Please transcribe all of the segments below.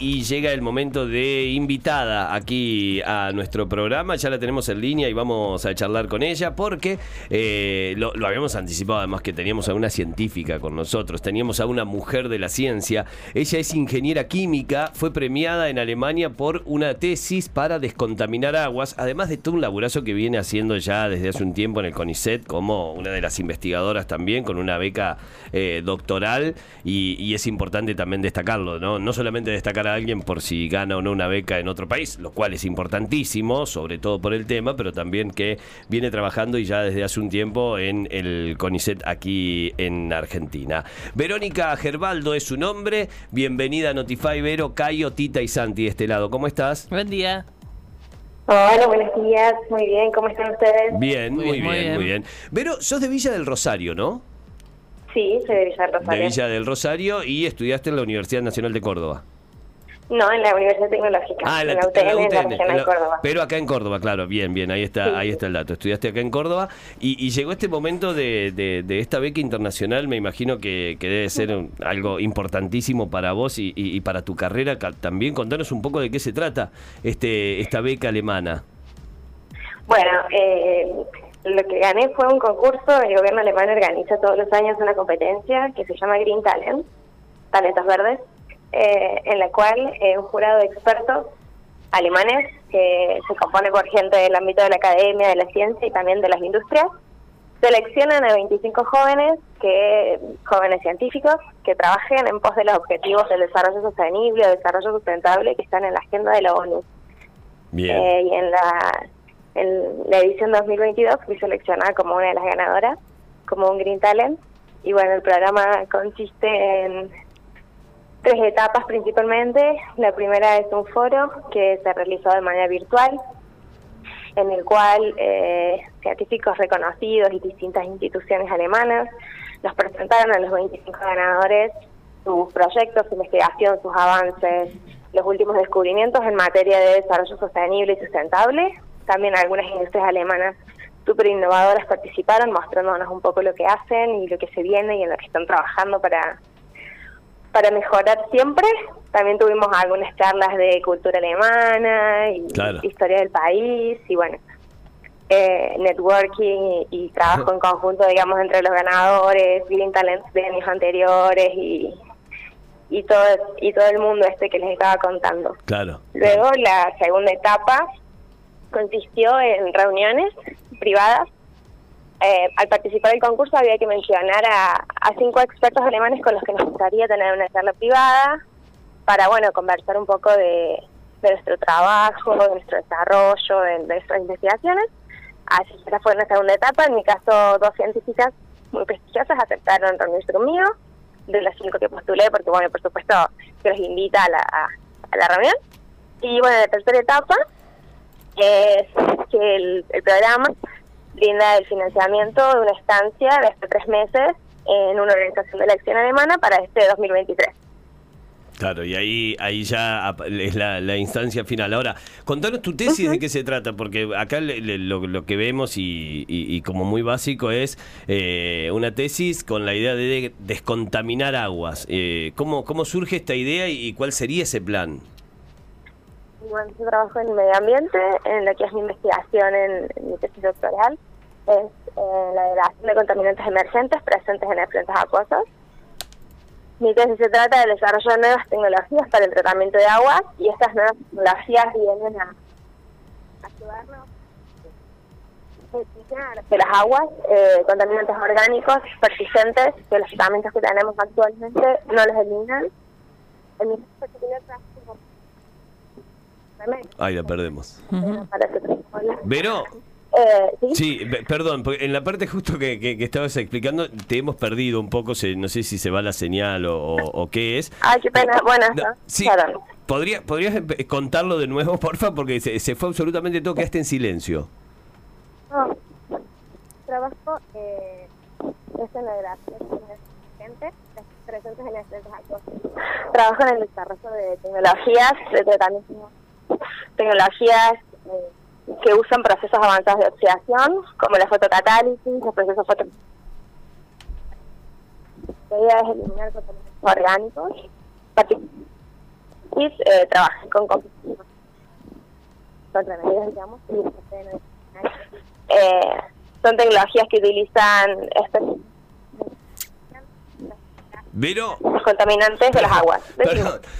y llega el momento de invitada aquí a nuestro programa. Ya la tenemos en línea y vamos a charlar con ella porque eh, lo, habíamos anticipado además que teníamos a una científica con nosotros, teníamos a una mujer de la ciencia. Ella es ingeniera química, fue premiada en Alemania por una tesis para descontaminar aguas, además de todo un laburazo que viene haciendo ya desde hace un tiempo en el CONICET como una de las investigadoras también con una beca eh, doctoral y, y, es importante también destacarlo, ¿no? No solamente destacar alguien por si gana o no una beca en otro país, lo cual es importantísimo, sobre todo por el tema, pero también que viene trabajando y ya desde hace un tiempo en el CONICET aquí en Argentina. Verónica Gerbaldo es su nombre. Bienvenida a Notify Vero, Cayo, Tita y Santi de este lado. ¿Cómo estás? Buen día. Hola, buenos días. Muy bien, ¿cómo están ustedes? Bien, muy, bien, muy bien. Vero, sos de Villa del Rosario, ¿no? Sí, soy de Villa del Rosario. De Villa del Rosario y estudiaste en la Universidad Nacional de Córdoba. No, en la Universidad Tecnológica. Ah, en la, UTN, en Córdoba. Pero acá en Córdoba, claro, bien, bien, ahí está, ahí está el dato. Estudiaste acá en Córdoba y, llegó este momento de, de, esta beca internacional, me imagino que, debe ser algo importantísimo para vos y, para tu carrera también. Contanos un poco de qué se trata este esta beca alemana. Bueno, eh, lo que gané fue un concurso, el gobierno alemán organiza todos los años una competencia que se llama Green Talent, Talentos Verdes eh, en la cual eh, un jurado de expertos alemanes que se compone por gente del ámbito de la academia, de la ciencia y también de las industrias, seleccionan a 25 jóvenes, que jóvenes científicos, que trabajen en pos de los objetivos del desarrollo sostenible o desarrollo sustentable que están en la agenda de la ONU. Eh, y en la, en la edición 2022 fui seleccionada como una de las ganadoras, como un Green Talent. Y bueno, el programa consiste en tres etapas principalmente. La primera es un foro que se realizó de manera virtual, en el cual eh, científicos reconocidos y distintas instituciones alemanas nos presentaron a los 25 ganadores sus proyectos, su investigación, sus avances, los últimos descubrimientos en materia de desarrollo sostenible y sustentable. También algunas industrias alemanas súper innovadoras participaron mostrándonos un poco lo que hacen y lo que se viene y en lo que están trabajando para para mejorar siempre. También tuvimos algunas charlas de cultura alemana y historia del país y bueno, eh, networking y, trabajo en conjunto, digamos, entre los ganadores, Green Talents de años anteriores y, y todo y todo el mundo este que les estaba contando. Claro. Luego la segunda etapa consistió en reuniones privadas eh, al participar del concurso había que mencionar a, cinco expertos alemanes con los que nos gustaría tener una charla privada para, bueno, conversar un poco de, nuestro trabajo, de nuestro desarrollo, de, nuestras investigaciones. Así que esa fue nuestra segunda etapa. En mi caso, dos científicas muy prestigiosas aceptaron reunirse conmigo, de las cinco que postulé, porque, bueno, por supuesto, se los invita a la, reunión. Y, bueno, la tercera etapa es que el programa brinda el financiamiento de una estancia de hasta tres meses en una organización de elección alemana para este 2023. Claro, y ahí ahí ya es la, instancia final. Ahora, contanos tu tesis de qué se trata, porque acá lo, que vemos y, como muy básico es eh, una tesis con la idea de descontaminar aguas. Eh, ¿cómo, ¿Cómo surge esta idea y cuál sería ese plan? Bueno, yo trabajo en medio ambiente, en lo que es mi investigación en, mi tesis doctoral, es en la relación de contaminantes emergentes presentes en efluentes acuosos. Mi tesis se trata del desarrollo de nuevas tecnologías para el tratamiento de aguas y estas nuevas tecnologías vienen a ayudarnos a de las aguas, eh, contaminantes orgánicos persistentes que los tratamientos que tenemos actualmente no los eliminan. Mi Ahí la perdemos. Vero. Eh, ¿sí? perdón, en la parte justo que, que, estabas explicando te hemos perdido un poco, no sé si se va la señal o, qué es. Ay, qué pena, bueno, sí, ¿podría, ¿Podrías contarlo de nuevo, porfa? Porque se, fue absolutamente todo, quedaste en silencio. No, trabajo eh, en la gente presentes en Trabajo en el desarrollo de tecnologías de tratamiento tecnologías eh, que usan procesos avanzados de oxidación, como la fotocatálisis, los procesos foto... La idea es eliminar contaminantes orgánicos, y eh, trabajan con remedios, digamos, y eh, son tecnologías que utilizan estos pero, los contaminantes de las aguas.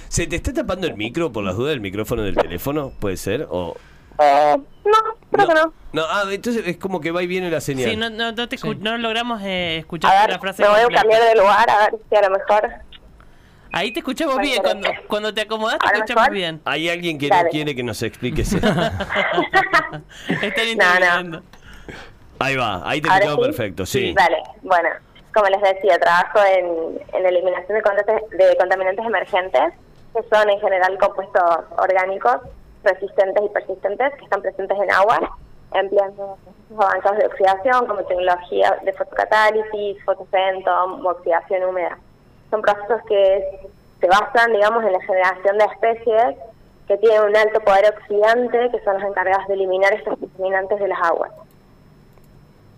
¿Se te está tapando el micro por las dudas del micrófono del teléfono? ¿Puede ser? ¿O eh, no, creo que no. No, ah, entonces es como que va y viene la señal. Sí, no, no, no, te escu- no logramos eh, escuchar la frase me voy a cambiar de lugar a ver si a lo mejor... Ahí te escuchamos bien, cuando, cuando te acomodas te ¿Ahora escuchamos mejor? bien. Hay alguien que Dale. no quiere que nos explique eso. Están interviniendo. Ahí va, ahí te escuchamos sí. perfecto, sí. Vale, bueno, como les decía, trabajo en, en eliminación de contaminantes emergentes, que son en general compuestos orgánicos resistentes y persistentes que están presentes en agua, empleando avanzados de oxidación como tecnología de fotocatálisis, fotofentom o oxidación húmeda. Son procesos que se basan, digamos, en la generación de especies que tienen un alto poder oxidante, que son los encargados de eliminar estos contaminantes de las aguas.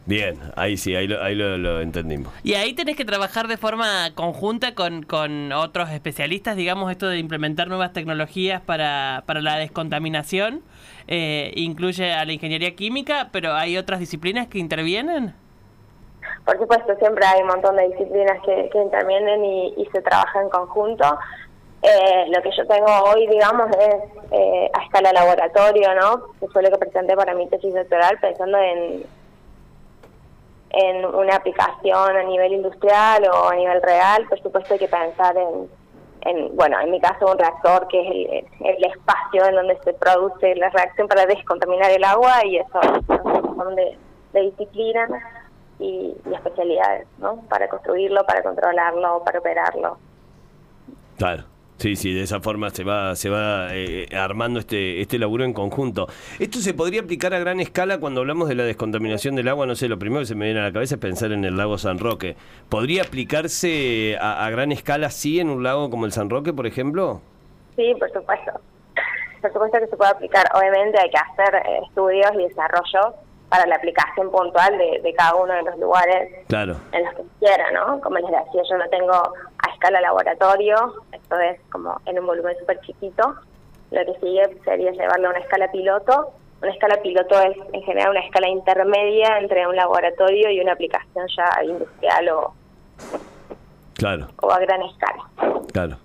Bien, ahí sí, ahí lo, ahí lo, lo entendimos. Y ahí tenés que trabajar de forma conjunta con, con otros especialistas, digamos, esto de implementar nuevas tecnologías para, para la descontaminación. eh, incluye a la ingeniería química, pero hay otras disciplinas que intervienen. Por supuesto, siempre hay un montón de disciplinas que, que intervienen y, y se trabaja en conjunto. Eh, lo que yo tengo hoy, digamos, es eh, a escala laboratorio, ¿no? Que fue lo que presenté para mi tesis doctoral, pensando en, en una aplicación a nivel industrial o a nivel real. Por supuesto, hay que pensar en, en bueno, en mi caso, un reactor que es el, el espacio en donde se produce la reacción para descontaminar el agua y eso montón de, de disciplinas y especialidades, ¿no? Para construirlo, para controlarlo, para operarlo. Claro. Sí, sí, de esa forma se va, se va eh, armando este, este laburo en conjunto. Esto se podría aplicar a gran escala cuando hablamos de la descontaminación del agua. No sé, lo primero que se me viene a la cabeza es pensar en el lago San Roque. ¿Podría aplicarse a, gran escala sí en un lago como el San Roque, por ejemplo? Sí, por supuesto. Por supuesto que se puede aplicar. Obviamente hay que hacer eh, estudios y desarrollos para la aplicación puntual de, de cada uno de los lugares Claro. en los que quiera, ¿no? Como les decía, yo no tengo a escala laboratorio, esto es como en un volumen súper chiquito. Lo que sigue sería llevarlo a una escala piloto. Una escala piloto es en general una escala intermedia entre un laboratorio y una aplicación ya industrial o, Claro, o a gran escala. claro.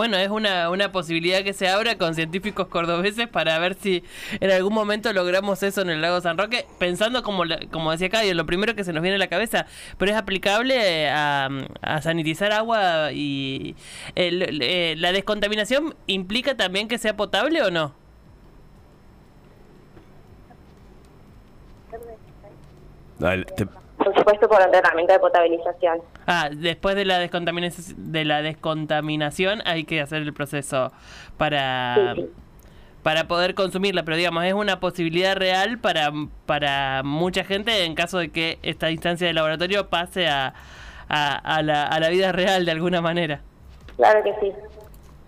Bueno, es una, una posibilidad que se abra con científicos cordobeses para ver si en algún momento logramos eso en el lago San Roque, pensando como, como decía Cadio, lo primero que se nos viene a la cabeza, pero es aplicable a, a sanitizar agua y el- eh, la descontaminación implica también que sea potable o no? Por supuesto, por un tratamiento de potabilización. Ah, después de la descontaminación, de la descontaminación hay que hacer el proceso para Sí, sí. para poder consumirla, pero digamos, es una posibilidad real para, para mucha gente en caso de que esta instancia de laboratorio pase a, a, a la, a la vida real de alguna manera. Claro que sí.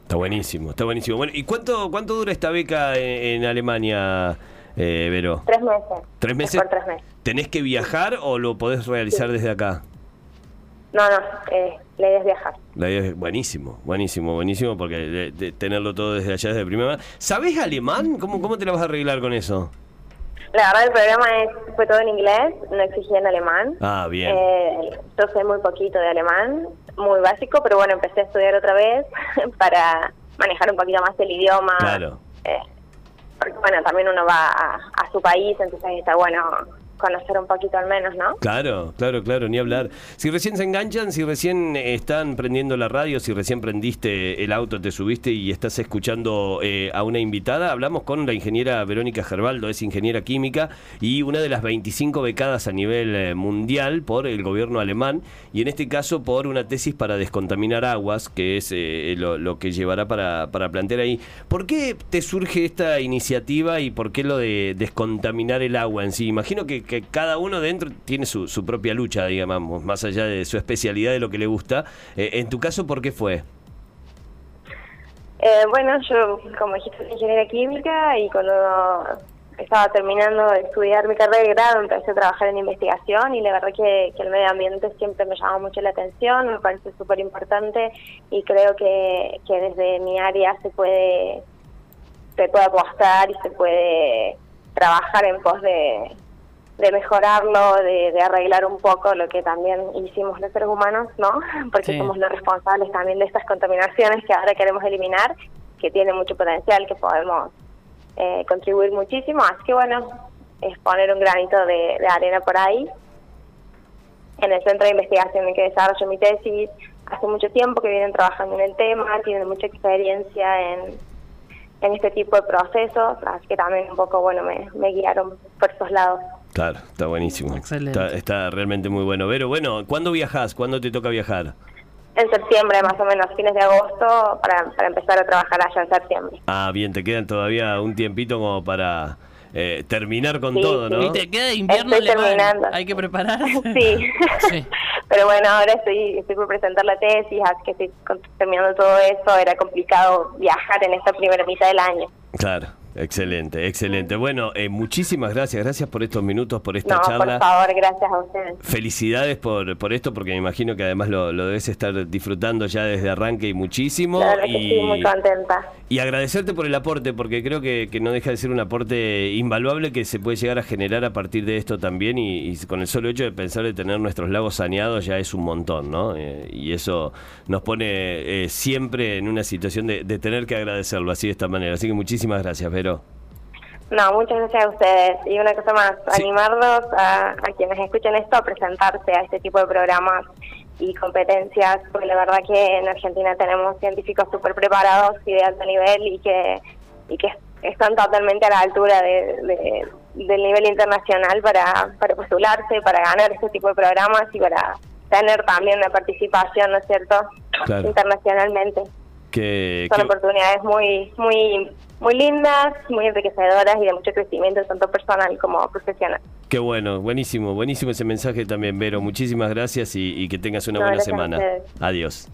Está buenísimo, está buenísimo. Bueno, ¿y cuánto, cuánto dura esta beca en, en Alemania, eh, Vero? Tres meses. ¿Tres Es meses? Por tres meses. ¿Tenés que viajar o lo podés realizar desde acá? No, no, eh, la idea es viajar. La idea es buenísimo, buenísimo, buenísimo, porque de- de tenerlo todo desde allá, desde primera mano. ¿Sabés alemán? ¿Cómo, ¿Cómo te la vas a arreglar con eso? La verdad, el programa es, fue todo en inglés, no exigía en alemán. Ah, bien. Eh, yo sé muy poquito de alemán, muy básico, pero bueno, empecé a estudiar otra vez para manejar un poquito más el idioma. Claro. Eh, porque bueno, también uno va a, a su país, entonces está bueno conocer un poquito al menos, ¿no? Claro, claro, claro, ni hablar. Si recién se enganchan, si recién están prendiendo la radio, si recién prendiste el auto, te subiste y estás escuchando eh, a una invitada, hablamos con la ingeniera Verónica Gerbaldo, es ingeniera química y una de las 25 becadas a nivel eh, mundial por el gobierno alemán y en este caso por una tesis para descontaminar aguas, que es eh, lo, lo que llevará para, para plantear ahí. ¿Por qué te surge esta iniciativa y por qué lo de descontaminar el agua en sí? Imagino que, que cada uno dentro tiene su, su propia lucha, digamos, más allá de su especialidad, de lo que le gusta. Eh, en tu caso, ¿por qué fue? Eh, bueno, yo, como dijiste, soy ingeniera química y cuando estaba terminando de estudiar mi carrera de grado, empecé a trabajar en investigación y la verdad que, que el medio ambiente siempre me llamó mucho la atención, me parece súper importante y creo que, que desde mi área se puede, se puede apostar y se puede trabajar en pos de, de mejorarlo, de, de arreglar un poco lo que también hicimos los seres humanos, ¿no? Porque Sí. somos los responsables también de estas contaminaciones que ahora queremos eliminar, que tiene mucho potencial, que podemos eh, contribuir muchísimo. Así que bueno, es poner un granito de, de arena por ahí. En el centro de investigación en que desarrollo mi tesis, hace mucho tiempo que vienen trabajando en el tema, tienen mucha experiencia en, en este tipo de procesos, así que también un poco, bueno, me, me guiaron por esos lados. Claro, está buenísimo. Excelente. Está, está realmente muy bueno. Vero, bueno, ¿cuándo viajas? ¿Cuándo te toca viajar? En septiembre, más o menos, fines de agosto, para, para empezar a trabajar allá en septiembre. Ah, bien, te quedan todavía un tiempito como para eh, terminar con Sí, todo, sí. ¿no? Y te queda invierno Estoy alemán. terminando. Hay que prepararse. Sí. Sí. Pero bueno, ahora estoy, estoy por presentar la tesis, así que estoy terminando todo eso. Era complicado viajar en esta primera mitad del año. Claro, excelente, excelente. Bueno, eh, muchísimas gracias, gracias por estos minutos, por esta No, charla. por favor, gracias a ustedes. Felicidades por, por esto, porque me imagino que además lo, lo debes estar disfrutando ya desde arranque y muchísimo. La verdad que y, estoy muy contenta. y agradecerte por el aporte, porque creo que, que no deja de ser un aporte invaluable que se puede llegar a generar a partir de esto también. Y, y con el solo hecho de pensar de tener nuestros lagos saneados ya es un montón, ¿no? Eh, y eso nos pone eh, siempre en una situación de, de tener que agradecerlo así de esta manera. Así que muchísimas gracias, Vero. No, muchas gracias a ustedes. Y una cosa más, Sí. animarlos a, a quienes escuchen esto a presentarse a este tipo de programas y competencias, porque la verdad que en Argentina tenemos científicos súper preparados y de alto nivel y que, y que están totalmente a la altura de, de- del nivel internacional para, para postularse, para ganar este tipo de programas y para tener también una participación, ¿no es cierto?, Claro. internacionalmente. Que, Son que- oportunidades muy, muy, muy lindas, muy enriquecedoras y de mucho crecimiento, tanto personal como profesional. Qué bueno, buenísimo, buenísimo ese mensaje también, Vero. Muchísimas gracias y, y que tengas una No, buena semana. Adiós.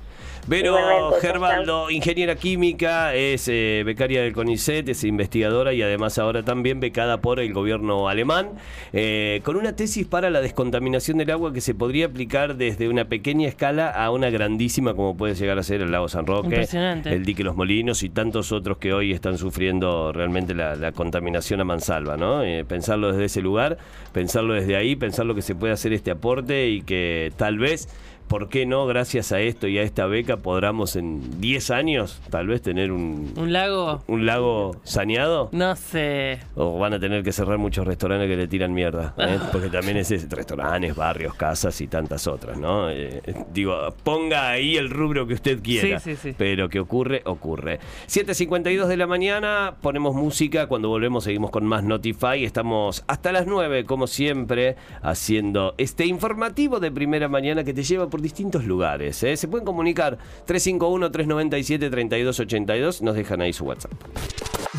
Vero Gerbaldo, ingeniera química, es eh, becaria del CONICET, es investigadora y además ahora también becada por el gobierno alemán, eh, con una tesis para la descontaminación del agua que se podría aplicar desde una pequeña escala a una grandísima como puede llegar a ser el lago San Roque, el dique Los Molinos y tantos otros que hoy están sufriendo realmente la, la contaminación a mansalva, ¿no? Eh, pensarlo desde ese lugar, pensarlo desde ahí, pensar lo que se puede hacer este aporte y que tal vez, ¿por qué no? Gracias a esto y a esta beca podamos en 10 años tal vez tener un, ¿Un lago? un lago saneado. No sé. O van a tener que cerrar muchos restaurantes que le tiran mierda. ¿eh? Porque también es restaurantes, barrios, casas y tantas otras, ¿no? Eh, digo, ponga ahí el rubro que usted quiera. Sí, sí, sí. Pero que ocurre, ocurre. 7.52 de la mañana, ponemos música. Cuando volvemos seguimos con más Notify. Estamos hasta las 9, como siempre, haciendo este informativo de primera mañana que te lleva por distintos lugares. ¿eh? Se pueden comunicar 351-397-3282. Nos dejan ahí su WhatsApp.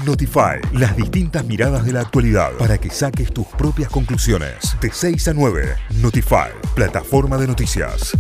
Notify, las distintas miradas de la actualidad para que saques tus propias conclusiones. De 6 a 9, Notify, plataforma de noticias.